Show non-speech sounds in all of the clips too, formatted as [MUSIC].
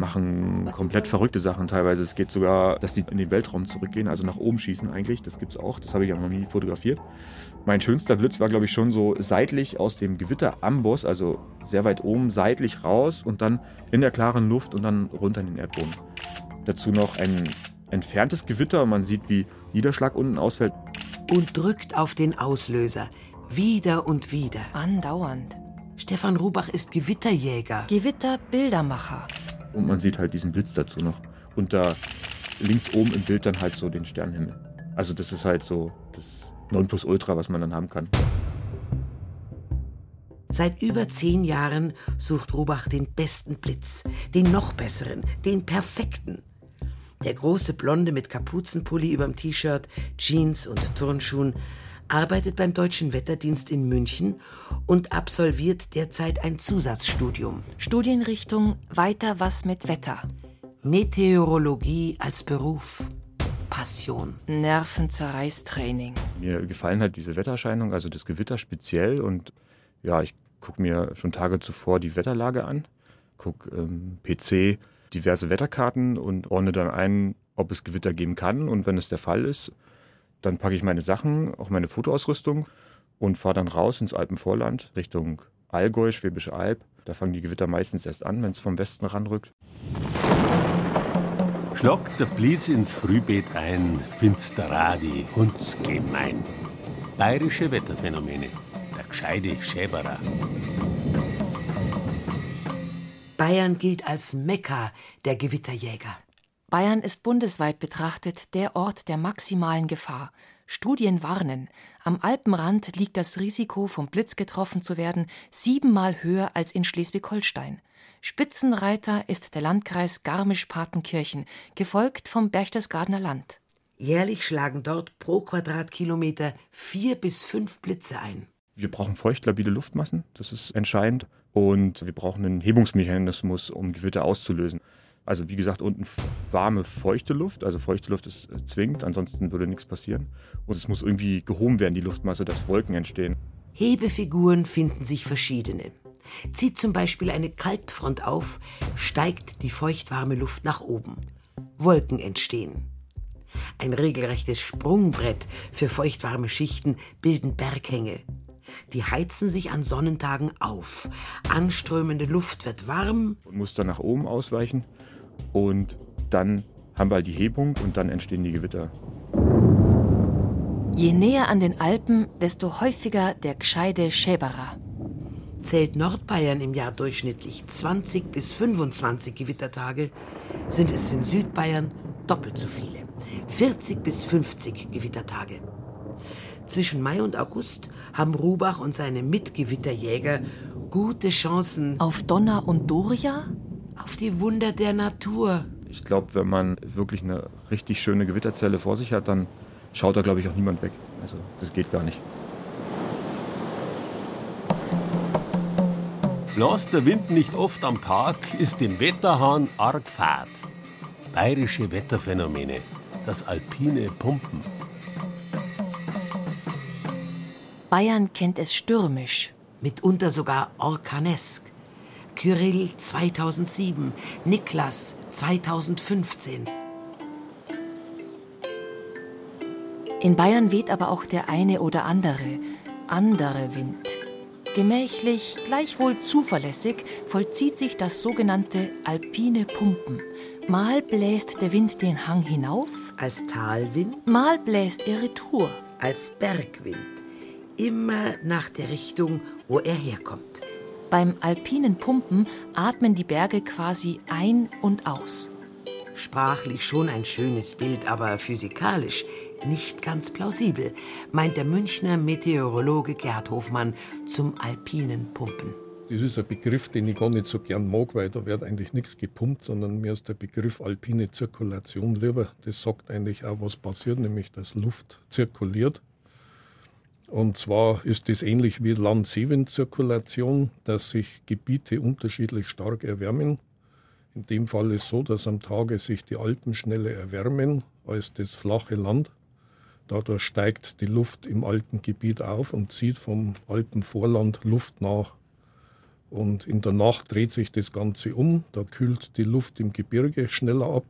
machen komplett verrückte Sachen teilweise. Es geht sogar, dass die in den Weltraum zurückgehen, also nach oben schießen eigentlich. Das gibt es auch. Das habe ich ja noch nie fotografiert. Mein schönster Blitz war, glaube ich, schon so seitlich aus dem Gewitteramboss, also sehr weit oben, seitlich raus und dann in der klaren Luft und dann runter in den Erdboden. Dazu noch ein entferntes Gewitter und man sieht, wie Niederschlag unten ausfällt. Und drückt auf den Auslöser. Wieder und wieder. Andauernd. Stefan Rubach ist Gewitterjäger. Gewitterbildermacher. Und man sieht halt diesen Blitz dazu noch. Und da links oben im Bild dann halt so den Sternenhimmel. Also das ist halt so das Nonplusultra, was man dann haben kann. Seit über zehn Jahren sucht Rubach den besten Blitz, den noch besseren, den perfekten. Der große Blonde mit Kapuzenpulli überm T-Shirt, Jeans und Turnschuhen arbeitet beim Deutschen Wetterdienst in München und absolviert derzeit ein Zusatzstudium. Studienrichtung Weiter was mit Wetter. Meteorologie als Beruf. Passion. Nervenzerreißtraining. Mir gefallen halt diese Wettererscheinungen, also das Gewitter speziell. Und ja, ich gucke mir schon Tage zuvor die Wetterlage an, gucke ähm, PC diverse Wetterkarten und ordne dann ein, ob es Gewitter geben kann. Und wenn es der Fall ist, dann packe ich meine Sachen, auch meine Fotoausrüstung und fahre dann raus ins Alpenvorland Richtung Allgäu, Schwäbische Alb. Da fangen die Gewitter meistens erst an, wenn es vom Westen ranrückt. Schlockt der Blitz ins Frühbeet ein, Finsterradi, Hundsgemein. Bayerische Wetterphänomene, der gescheide Schäberer. Bayern gilt als Mekka der Gewitterjäger. Bayern ist bundesweit betrachtet der Ort der maximalen Gefahr. Studien warnen, am Alpenrand liegt das Risiko, vom Blitz getroffen zu werden, siebenmal höher als in Schleswig-Holstein. Spitzenreiter ist der Landkreis Garmisch-Partenkirchen, gefolgt vom Berchtesgadener Land. Jährlich schlagen dort pro Quadratkilometer vier bis fünf Blitze ein. Wir brauchen feuchtlabile Luftmassen, das ist entscheidend. Und wir brauchen einen Hebungsmechanismus, um Gewitter auszulösen. Also wie gesagt, unten warme, feuchte Luft. Also feuchte Luft ist äh, zwingend, ansonsten würde nichts passieren. Und es muss irgendwie gehoben werden, die Luftmasse, dass Wolken entstehen. Hebefiguren finden sich verschiedene. Zieht zum Beispiel eine Kaltfront auf, steigt die feuchtwarme Luft nach oben. Wolken entstehen. Ein regelrechtes Sprungbrett für feuchtwarme Schichten bilden Berghänge. Die heizen sich an Sonnentagen auf. Anströmende Luft wird warm. Und muss dann nach oben ausweichen. Und dann haben wir halt die Hebung und dann entstehen die Gewitter. Je näher an den Alpen, desto häufiger der gescheide Schäberer. Zählt Nordbayern im Jahr durchschnittlich 20 bis 25 Gewittertage, sind es in Südbayern doppelt so viele. 40 bis 50 Gewittertage. Zwischen Mai und August haben Rubach und seine Mitgewitterjäger gute Chancen. Auf Donner und Doria? Auf die Wunder der Natur. Ich glaube, wenn man wirklich eine richtig schöne Gewitterzelle vor sich hat, dann schaut da, glaube ich, auch niemand weg. Also, das geht gar nicht. Blas der Wind nicht oft am Tag, ist dem Wetterhahn arg fad. Bayerische Wetterphänomene, das alpine Pumpen. Bayern kennt es stürmisch. Mitunter sogar orkanesk. Kyrill 2007, Niklas 2015. In Bayern weht aber auch der eine oder andere, andere Wind. Gemächlich, gleichwohl zuverlässig vollzieht sich das sogenannte alpine Pumpen. Mal bläst der Wind den Hang hinauf, Als Talwind, mal bläst er retour. als Bergwind. Immer nach der Richtung, wo er herkommt. Beim alpinen Pumpen atmen die Berge quasi ein und aus. Sprachlich schon ein schönes Bild, aber physikalisch nicht ganz plausibel, meint der Münchner Meteorologe Gerd Hofmann zum alpinen Pumpen. Das ist ein Begriff, den ich gar nicht so gern mag, weil da wird eigentlich nichts gepumpt, sondern mir ist der Begriff alpine Zirkulation lieber. Das sagt eigentlich auch, was passiert, nämlich dass Luft zirkuliert. Und zwar ist es ähnlich wie Land-Seewind-Zirkulation, dass sich Gebiete unterschiedlich stark erwärmen. In dem Fall ist es so, dass am Tage sich die Alpen schneller erwärmen als das flache Land. Dadurch steigt die Luft im Alpengebiet auf und zieht vom Alpenvorland Luft nach. Und in der Nacht dreht sich das Ganze um. Da kühlt die Luft im Gebirge schneller ab.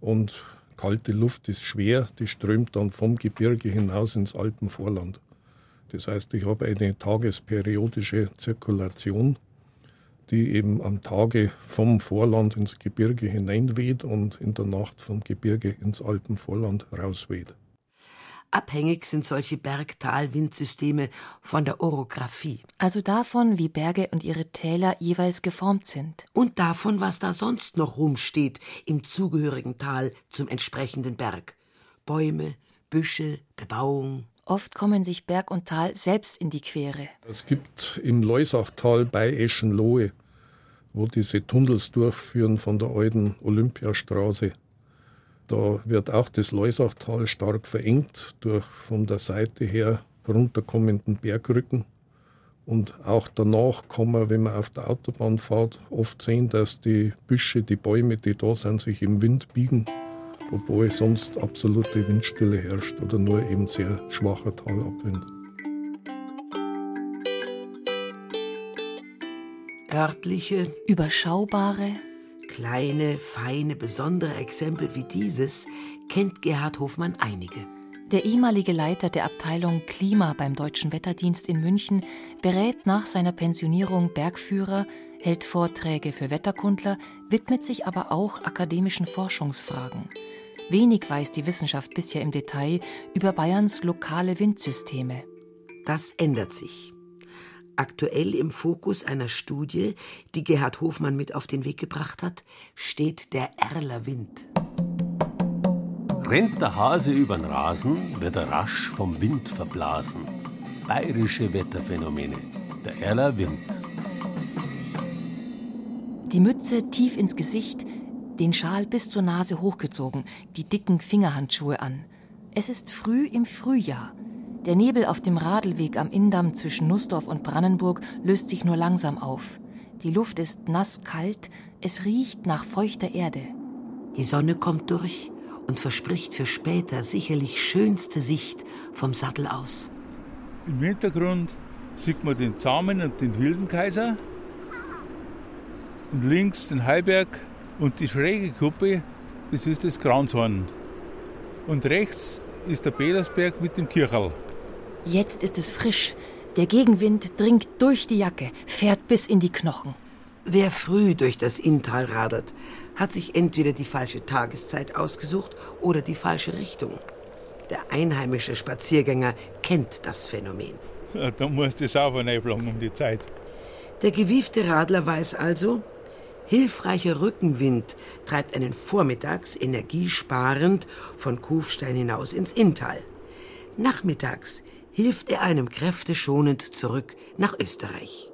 Und kalte Luft ist schwer, die strömt dann vom Gebirge hinaus ins Alpenvorland. Das heißt, ich habe eine tagesperiodische Zirkulation, die eben am Tage vom Vorland ins Gebirge hineinweht und in der Nacht vom Gebirge ins Alpenvorland rausweht. Abhängig sind solche Berg-Tal-Windsysteme von der Orographie. Also davon, wie Berge und ihre Täler jeweils geformt sind. Und davon, was da sonst noch rumsteht im zugehörigen Tal zum entsprechenden Berg. Bäume, Büsche, Bebauung. Oft kommen sich Berg und Tal selbst in die Quere. Es gibt im Leusachtal bei Eschenlohe, wo diese Tunnels durchführen von der alten Olympiastraße. Da wird auch das Leusachtal stark verengt durch von der Seite her runterkommenden Bergrücken. Und auch danach kann man, wenn man auf der Autobahn fährt, oft sehen, dass die Büsche, die Bäume, die da sind, sich im Wind biegen, obwohl sonst absolute Windstille herrscht oder nur eben sehr schwacher Talabwind. Örtliche, überschaubare, kleine, feine, besondere Exempel wie dieses kennt Gerhard Hofmann einige. Der ehemalige Leiter der Abteilung Klima beim Deutschen Wetterdienst in München berät nach seiner Pensionierung Bergführer, hält Vorträge für Wetterkundler, widmet sich aber auch akademischen Forschungsfragen. Wenig weiß die Wissenschaft bisher im Detail über Bayerns lokale Windsysteme. Das ändert sich aktuell im Fokus einer Studie, die Gerhard Hofmann mit auf den Weg gebracht hat, steht der Erler Wind. Rennt der Hase übern Rasen, wird er rasch vom Wind verblasen. Bayerische Wetterphänomene. Der Erler Wind. Die Mütze tief ins Gesicht, den Schal bis zur Nase hochgezogen, die dicken Fingerhandschuhe an. Es ist früh im Frühjahr. Der Nebel auf dem Radlweg am Inndamm zwischen Nussdorf und Brandenburg löst sich nur langsam auf. Die Luft ist nass kalt, es riecht nach feuchter Erde. Die Sonne kommt durch und verspricht für später sicherlich schönste Sicht vom Sattel aus. Im Hintergrund sieht man den Zahmen und den Wildenkaiser und links den Heiberg und die schräge Kuppe, das ist das Graunshorn. Und rechts ist der Petersberg mit dem Kirchal. Jetzt ist es frisch. Der Gegenwind dringt durch die Jacke, fährt bis in die Knochen. Wer früh durch das Inntal radert, hat sich entweder die falsche Tageszeit ausgesucht oder die falsche Richtung. Der einheimische Spaziergänger kennt das Phänomen. Ja, da muss die Sauber um die Zeit. Der gewiefte Radler weiß also, hilfreicher Rückenwind treibt einen vormittags energiesparend von Kufstein hinaus ins Inntal. Nachmittags hilft er einem kräfteschonend zurück nach Österreich.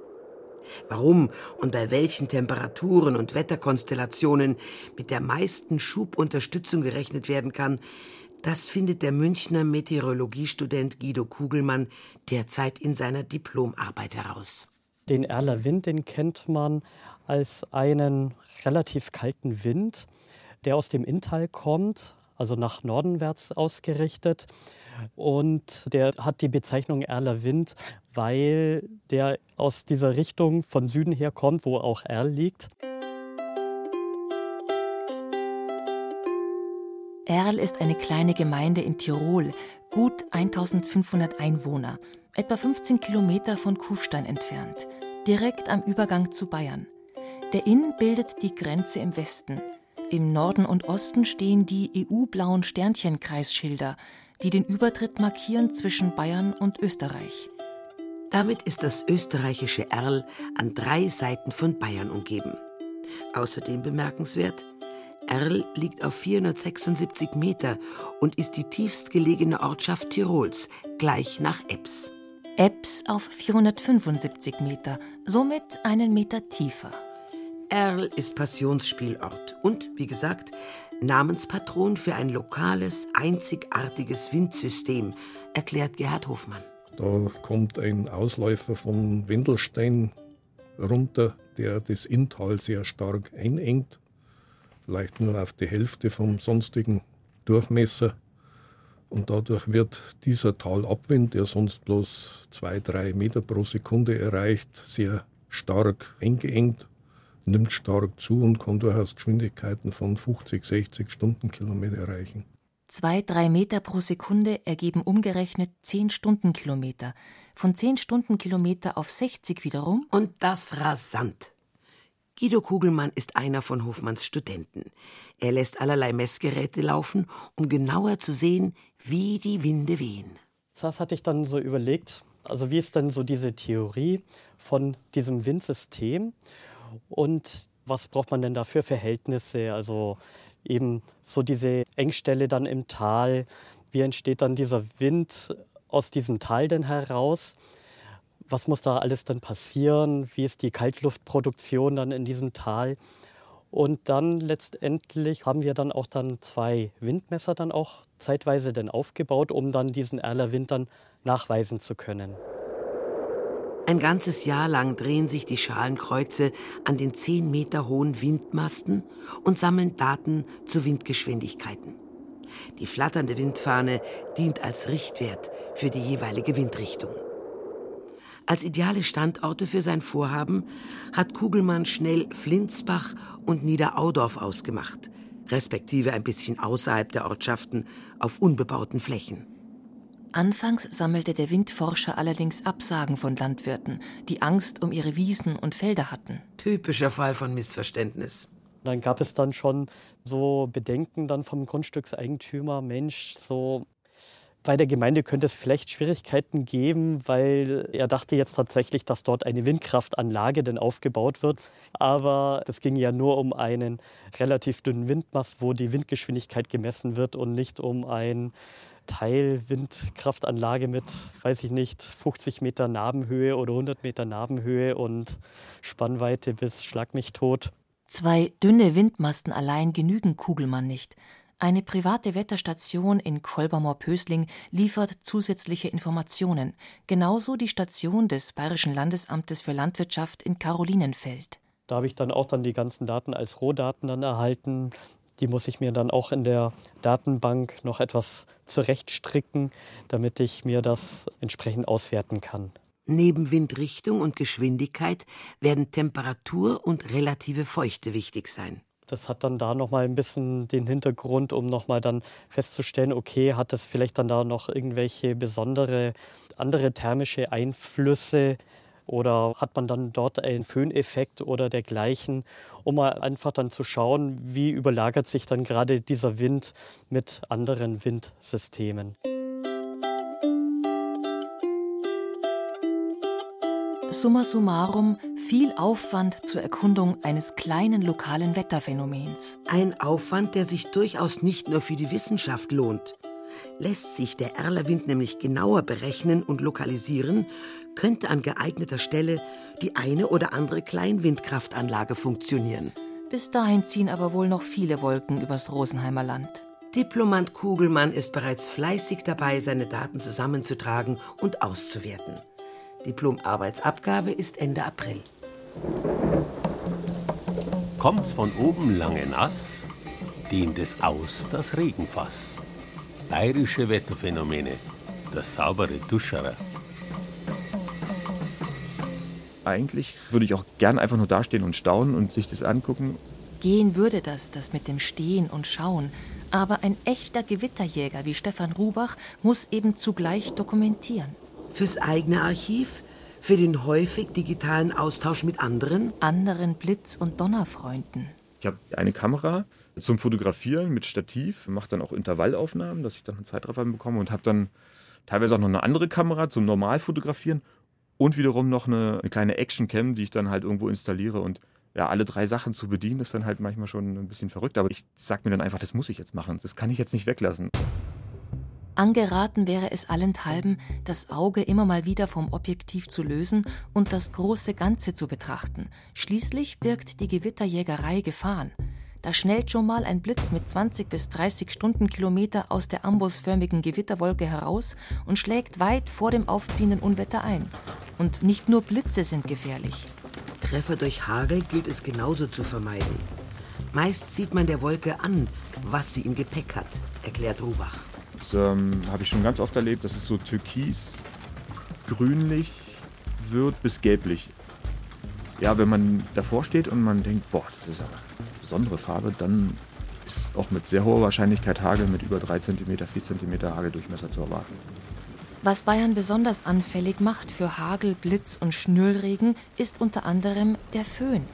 Warum und bei welchen Temperaturen und Wetterkonstellationen mit der meisten Schubunterstützung gerechnet werden kann, das findet der Münchner Meteorologiestudent Guido Kugelmann derzeit in seiner Diplomarbeit heraus. Den Erler Wind, den kennt man als einen relativ kalten Wind, der aus dem Inntal kommt, also nach Nordenwärts ausgerichtet und der hat die Bezeichnung Erler Wind, weil der aus dieser Richtung von Süden her kommt, wo auch Erl liegt. Erl ist eine kleine Gemeinde in Tirol, gut 1500 Einwohner, etwa 15 Kilometer von Kufstein entfernt, direkt am Übergang zu Bayern. Der Inn bildet die Grenze im Westen. Im Norden und Osten stehen die EU-blauen Sternchenkreisschilder, die den Übertritt markieren zwischen Bayern und Österreich. Damit ist das österreichische Erl an drei Seiten von Bayern umgeben. Außerdem bemerkenswert, Erl liegt auf 476 Meter und ist die tiefstgelegene Ortschaft Tirols, gleich nach Ebbs. Ebbs auf 475 Meter, somit einen Meter tiefer. Erl ist Passionsspielort und, wie gesagt, Namenspatron für ein lokales, einzigartiges Windsystem, erklärt Gerhard Hofmann. Da kommt ein Ausläufer von Wendelstein runter, der das Inntal sehr stark einengt, vielleicht nur auf die Hälfte vom sonstigen Durchmesser. Und dadurch wird dieser Talabwind, der sonst bloß zwei, drei Meter pro Sekunde erreicht, sehr stark eingeengt, nimmt stark zu und kann durchaus Geschwindigkeiten von 50, 60 Stundenkilometer erreichen. Zwei, drei Meter pro Sekunde ergeben umgerechnet zehn Stundenkilometer. Von zehn Stundenkilometer auf 60 wiederum. Und das rasant. Guido Kugelmann ist einer von Hofmanns Studenten. Er lässt allerlei Messgeräte laufen, um genauer zu sehen, wie die Winde wehen. Das hatte ich dann so überlegt, also wie ist denn so diese Theorie von diesem Windsystem und was braucht man denn da für Verhältnisse? Also eben so diese Engstelle dann im Tal, wie entsteht dann dieser Wind aus diesem Tal denn heraus? Was muss da alles dann passieren? Wie ist die Kaltluftproduktion dann in diesem Tal? Und dann letztendlich haben wir dann auch dann zwei Windmesser dann auch zeitweise dann aufgebaut, um dann diesen Erler Wind dann nachweisen zu können. Ein ganzes Jahr lang drehen sich die Schalenkreuze an den zehn Meter hohen Windmasten und sammeln Daten zu Windgeschwindigkeiten. Die flatternde Windfahne dient als Richtwert für die jeweilige Windrichtung. Als ideale Standorte für sein Vorhaben hat Kugelmann schnell Flinsbach und Niederaudorf ausgemacht, respektive ein bisschen außerhalb der Ortschaften auf unbebauten Flächen. Anfangs sammelte der Windforscher allerdings Absagen von Landwirten, die Angst um ihre Wiesen und Felder hatten. Typischer Fall von Missverständnis. Dann gab es dann schon so Bedenken dann vom Grundstückseigentümer, Mensch, so bei der Gemeinde könnte es vielleicht Schwierigkeiten geben, weil er dachte jetzt tatsächlich, dass dort eine Windkraftanlage denn aufgebaut wird. Aber es ging ja nur um einen relativ dünnen Windmast, wo die Windgeschwindigkeit gemessen wird und nicht um ein Teilwindkraftanlage mit, weiß ich nicht, 50 Meter Nabenhöhe oder 100 Meter Nabenhöhe und Spannweite bis Schlag mich tot. Zwei dünne Windmasten allein genügen Kugelmann nicht. Eine private Wetterstation in Kolbermoor-Pösling liefert zusätzliche Informationen, genauso die Station des Bayerischen Landesamtes für Landwirtschaft in Carolinenfeld. Da habe ich dann auch dann die ganzen Daten als Rohdaten dann erhalten. Die muss ich mir dann auch in der Datenbank noch etwas zurechtstricken, damit ich mir das entsprechend auswerten kann. Neben Windrichtung und Geschwindigkeit werden Temperatur und relative Feuchte wichtig sein. Das hat dann da nochmal ein bisschen den Hintergrund, um nochmal dann festzustellen, okay, hat es vielleicht dann da noch irgendwelche besondere andere thermische Einflüsse oder hat man dann dort einen Föhneffekt oder dergleichen, um mal einfach dann zu schauen, wie überlagert sich dann gerade dieser Wind mit anderen Windsystemen. Summa summarum viel Aufwand zur Erkundung eines kleinen lokalen Wetterphänomens. Ein Aufwand, der sich durchaus nicht nur für die Wissenschaft lohnt. Lässt sich der Erlerwind nämlich genauer berechnen und lokalisieren, könnte an geeigneter Stelle die eine oder andere Kleinwindkraftanlage funktionieren. Bis dahin ziehen aber wohl noch viele Wolken übers Rosenheimer Land. Diplomant Kugelmann ist bereits fleißig dabei, seine Daten zusammenzutragen und auszuwerten. Diplomarbeitsabgabe ist Ende April. Kommt's von oben lange nass, dehnt es aus das Regenfass. Bayerische Wetterphänomene, der saubere Duscherer. Eigentlich würde ich auch gern einfach nur dastehen und staunen und sich das angucken. Gehen würde das, das mit dem Stehen und Schauen. Aber ein echter Gewitterjäger wie Stefan Rubach muss eben zugleich dokumentieren. Fürs eigene Archiv, für den häufig digitalen Austausch mit anderen? Anderen Blitz- und Donnerfreunden. Ich habe eine Kamera zum Fotografieren mit Stativ, mache dann auch Intervallaufnahmen, dass ich dann einen Zeitraffer bekomme und habe dann teilweise auch noch eine andere Kamera zum Normalfotografieren und wiederum noch eine, eine kleine Actioncam, die ich dann halt irgendwo installiere und ja, alle drei Sachen zu bedienen, ist dann halt manchmal schon ein bisschen verrückt. Aber ich sag mir dann einfach, das muss ich jetzt machen. Das kann ich jetzt nicht weglassen. Angeraten wäre es allenthalben, das Auge immer mal wieder vom Objektiv zu lösen und das große Ganze zu betrachten. Schließlich birgt die Gewitterjägerei Gefahren. Da schnellt schon mal ein Blitz mit 20 bis 30 Stundenkilometer aus der ambusförmigen Gewitterwolke heraus und schlägt weit vor dem aufziehenden Unwetter ein. Und nicht nur Blitze sind gefährlich. Treffer durch Hagel gilt es genauso zu vermeiden. Meist sieht man der Wolke an, was sie im Gepäck hat, erklärt Rubach. Ähm, habe ich schon ganz oft erlebt, dass es so türkis, grünlich wird bis gelblich. ja, wenn man davor steht und man denkt, boah, das ist aber eine besondere Farbe, dann ist auch mit sehr hoher Wahrscheinlichkeit Hagel mit über 3 cm, 4 cm Hageldurchmesser zu erwarten. Was Bayern besonders anfällig macht für Hagel, Blitz und Schnüllregen, ist unter anderem der Föhn.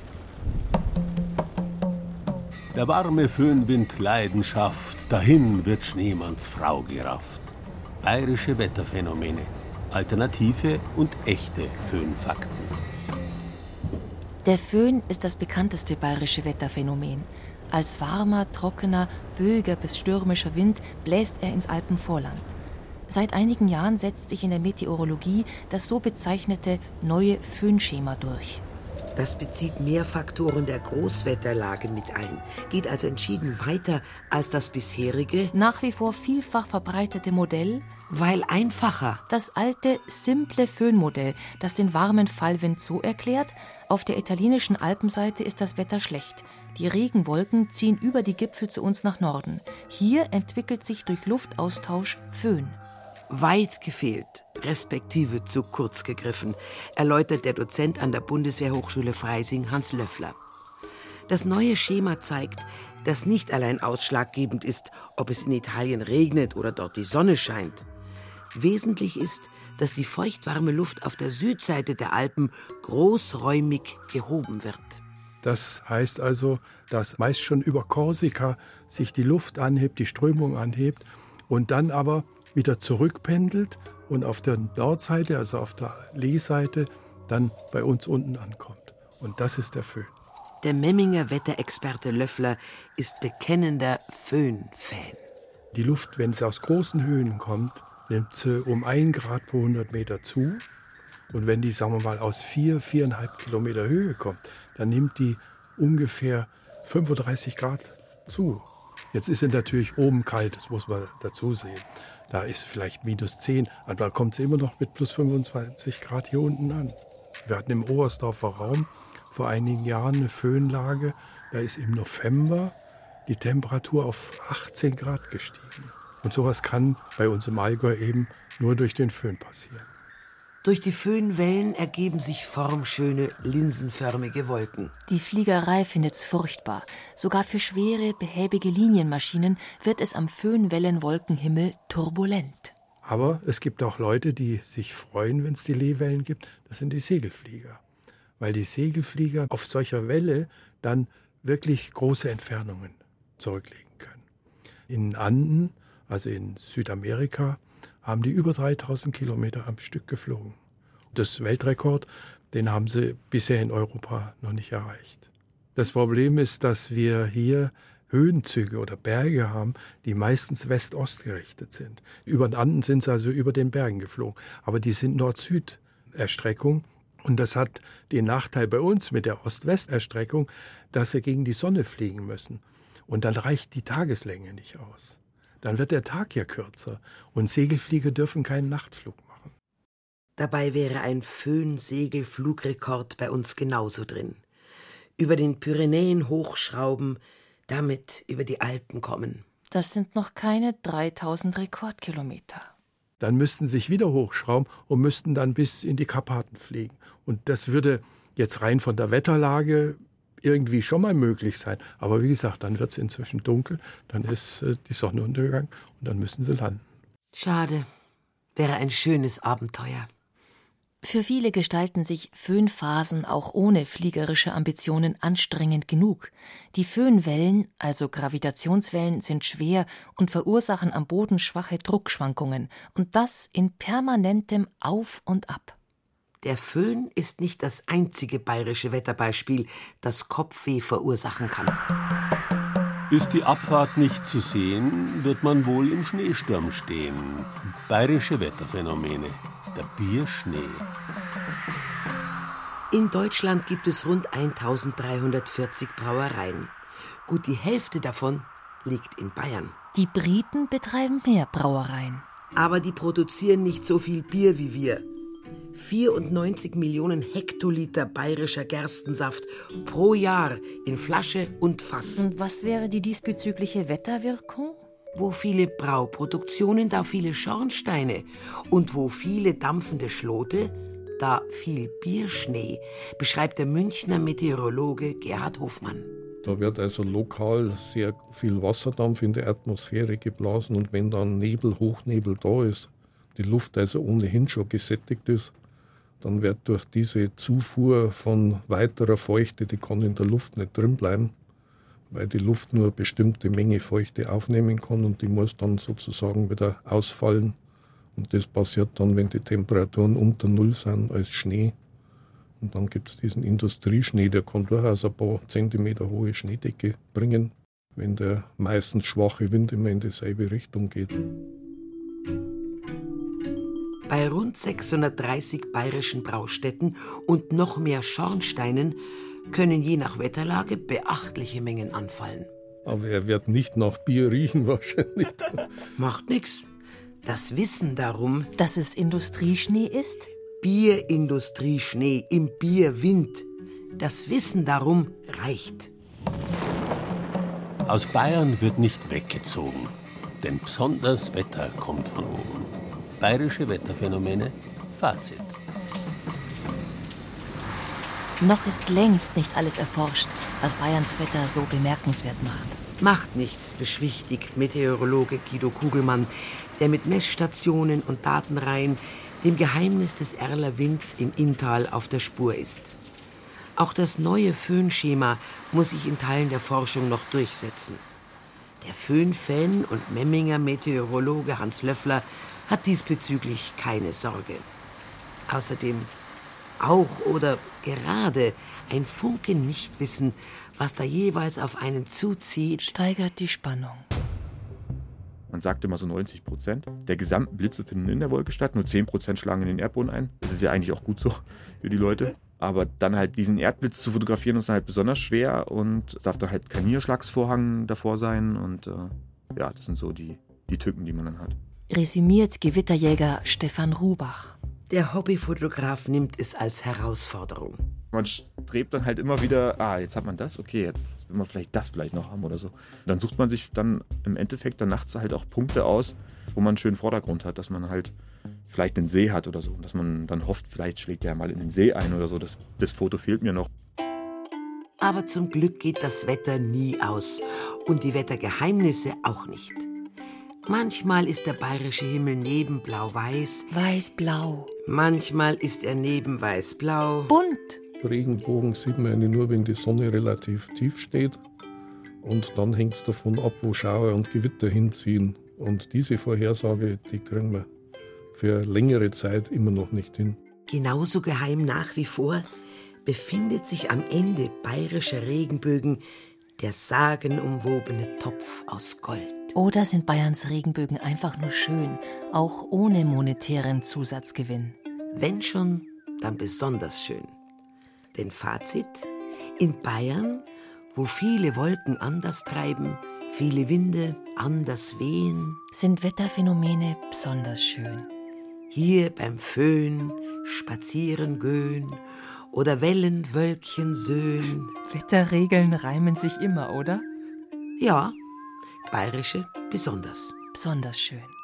Der warme Föhnwind Leidenschaft, dahin wird Schneemanns Frau gerafft. Bayerische Wetterphänomene, alternative und echte Föhnfakten. Der Föhn ist das bekannteste bayerische Wetterphänomen. Als warmer, trockener, böiger bis stürmischer Wind bläst er ins Alpenvorland. Seit einigen Jahren setzt sich in der Meteorologie das so bezeichnete neue Föhnschema durch. Das bezieht mehr Faktoren der Großwetterlage mit ein, geht also entschieden weiter als das bisherige, Nach wie vor vielfach verbreitete Modell, weil einfacher. das alte, simple Föhnmodell, das den warmen Fallwind so erklärt, auf der italienischen Alpenseite ist das Wetter schlecht. Die Regenwolken ziehen über die Gipfel zu uns nach Norden. Hier entwickelt sich durch Luftaustausch Föhn. Weit gefehlt, respektive zu kurz gegriffen, erläutert der Dozent an der Bundeswehrhochschule Freising Hans Löffler. Das neue Schema zeigt, dass nicht allein ausschlaggebend ist, ob es in Italien regnet oder dort die Sonne scheint. Wesentlich ist, dass die feuchtwarme Luft auf der Südseite der Alpen großräumig gehoben wird. Das heißt also, dass meist schon über Korsika sich die Luft anhebt, die Strömung anhebt und dann aber wieder zurückpendelt und auf der Nordseite, also auf der Leeseite, dann bei uns unten ankommt. Und das ist der Föhn. Der Memminger Wetterexperte Löffler ist bekennender Föhn-Fan. Die Luft, wenn sie aus großen Höhen kommt, nimmt sie um ein Grad pro 100 Meter zu. Und wenn die, sagen wir mal, aus vier, viereinhalb Kilometer Höhe kommt, dann nimmt die ungefähr 35 Grad zu. Jetzt ist sie natürlich oben kalt, das muss man dazu sehen. Da ist vielleicht minus 10, aber da kommt sie immer noch mit plus 25 Grad hier unten an. Wir hatten im Oberstdorfer Raum vor einigen Jahren eine Föhnlage. Da ist im November die Temperatur auf 18 Grad gestiegen. Und sowas kann bei uns im Allgäu eben nur durch den Föhn passieren. Durch die Föhnwellen ergeben sich formschöne, linsenförmige Wolken. Die Fliegerei findet's furchtbar. Sogar für schwere, behäbige Linienmaschinen wird es am Föhnwellenwolkenhimmel turbulent. Aber es gibt auch Leute, die sich freuen, wenn es die Lehwellen gibt. Das sind die Segelflieger. Weil die Segelflieger auf solcher Welle dann wirklich große Entfernungen zurücklegen können. In Anden, also in Südamerika, haben die über 3000 Kilometer am Stück geflogen. Das Weltrekord, den haben sie bisher in Europa noch nicht erreicht. Das Problem ist, dass wir hier Höhenzüge oder Berge haben, die meistens West-Ost gerichtet sind. Über den Anden sind sie also über den Bergen geflogen, aber die sind Nord-Süd-Erstreckung. Und das hat den Nachteil bei uns mit der Ost-West-Erstreckung, dass sie gegen die Sonne fliegen müssen. Und dann reicht die Tageslänge nicht aus. Dann wird der Tag ja kürzer und Segelflieger dürfen keinen Nachtflug machen. Dabei wäre ein Föhn-Segelflugrekord bei uns genauso drin. Über den Pyrenäen hochschrauben, damit über die Alpen kommen. Das sind noch keine 3000 Rekordkilometer. Dann müssten sie sich wieder hochschrauben und müssten dann bis in die Karpaten fliegen. Und das würde jetzt rein von der Wetterlage irgendwie schon mal möglich sein. Aber wie gesagt, dann wird es inzwischen dunkel, dann ist äh, die Sonne untergegangen und dann müssen sie landen. Schade. Wäre ein schönes Abenteuer. Für viele gestalten sich Föhnphasen auch ohne fliegerische Ambitionen anstrengend genug. Die Föhnwellen, also Gravitationswellen, sind schwer und verursachen am Boden schwache Druckschwankungen. Und das in permanentem Auf und Ab. Der Föhn ist nicht das einzige bayerische Wetterbeispiel, das Kopfweh verursachen kann. Ist die Abfahrt nicht zu sehen, wird man wohl im Schneesturm stehen. Bayerische Wetterphänomene. Der Bierschnee. In Deutschland gibt es rund 1340 Brauereien. Gut die Hälfte davon liegt in Bayern. Die Briten betreiben mehr Brauereien. Aber die produzieren nicht so viel Bier wie wir. 94 Millionen Hektoliter bayerischer Gerstensaft pro Jahr in Flasche und Fass. Und was wäre die diesbezügliche Wetterwirkung? Wo viele Brauproduktionen, da viele Schornsteine. Und wo viele dampfende Schlote, da viel Bierschnee, beschreibt der Münchner Meteorologe Gerhard Hofmann. Da wird also lokal sehr viel Wasserdampf in die Atmosphäre geblasen und wenn dann Nebel, Hochnebel da ist, die Luft also ohnehin schon gesättigt ist, dann wird durch diese Zufuhr von weiterer Feuchte, die kann in der Luft nicht drin bleiben, weil die Luft nur eine bestimmte Menge Feuchte aufnehmen kann und die muss dann sozusagen wieder ausfallen. Und das passiert dann, wenn die Temperaturen unter Null sind, als Schnee. Und dann gibt es diesen Industrieschnee, der kann durchaus ein paar Zentimeter hohe Schneedecke bringen, wenn der meistens schwache Wind immer in dieselbe Richtung geht. Bei rund 630 bayerischen Braustätten und noch mehr Schornsteinen können je nach Wetterlage beachtliche Mengen anfallen. Aber er wird nicht nach Bier riechen wahrscheinlich. [LAUGHS] Macht nix. Das Wissen darum, dass es Industrieschnee ist? Bierindustrieschnee im Bierwind. Das Wissen darum reicht. Aus Bayern wird nicht weggezogen, denn besonders Wetter kommt von oben. Bayerische Wetterphänomene, Fazit. Noch ist längst nicht alles erforscht, was Bayerns Wetter so bemerkenswert macht. Macht nichts, beschwichtigt Meteorologe Guido Kugelmann, der mit Messstationen und Datenreihen dem Geheimnis des Erler Winds im Inntal auf der Spur ist. Auch das neue Föhnschema muss sich in Teilen der Forschung noch durchsetzen. Der Föhn-Fan und Memminger Meteorologe Hans Löffler hat diesbezüglich keine Sorge. Außerdem auch oder gerade ein Funke Nichtwissen, was da jeweils auf einen zuzieht, steigert die Spannung. Man sagt immer so 90 Prozent der gesamten Blitze finden in der Wolke statt, nur 10 Prozent schlagen in den Erdboden ein. Das ist ja eigentlich auch gut so für die Leute. Aber dann halt diesen Erdblitz zu fotografieren, ist halt besonders schwer und es darf da halt kein Niederschlagsvorhang davor sein. Und äh, ja, das sind so die, die Tücken, die man dann hat. Resümiert Gewitterjäger Stefan Rubach. Der Hobbyfotograf nimmt es als Herausforderung. Man strebt dann halt immer wieder, ah, jetzt hat man das, okay, jetzt will man vielleicht das vielleicht noch haben oder so. Dann sucht man sich dann im Endeffekt dann nachts halt auch Punkte aus, wo man einen schönen Vordergrund hat, dass man halt vielleicht einen See hat oder so. Dass man dann hofft, vielleicht schlägt der mal in den See ein oder so. Das, das Foto fehlt mir noch. Aber zum Glück geht das Wetter nie aus und die Wettergeheimnisse auch nicht. Manchmal ist der bayerische Himmel neben blau-weiß. Weiß-blau. Manchmal ist er neben weiß-blau. Bunt. Regenbogen sieht man eigentlich nur, wenn die Sonne relativ tief steht. Und dann hängt es davon ab, wo Schauer und Gewitter hinziehen. Und diese Vorhersage, die kriegen wir für längere Zeit immer noch nicht hin. Genauso geheim nach wie vor befindet sich am Ende bayerischer Regenbögen der sagenumwobene Topf aus Gold. Oder sind Bayerns Regenbögen einfach nur schön, auch ohne monetären Zusatzgewinn? Wenn schon, dann besonders schön. Denn Fazit: In Bayern, wo viele Wolken anders treiben, viele Winde anders wehen, sind Wetterphänomene besonders schön. Hier beim Föhn, spazieren gehen oder Wellenwölkchen söhn. Wetterregeln reimen sich immer, oder? Ja, bayerische besonders. Besonders schön.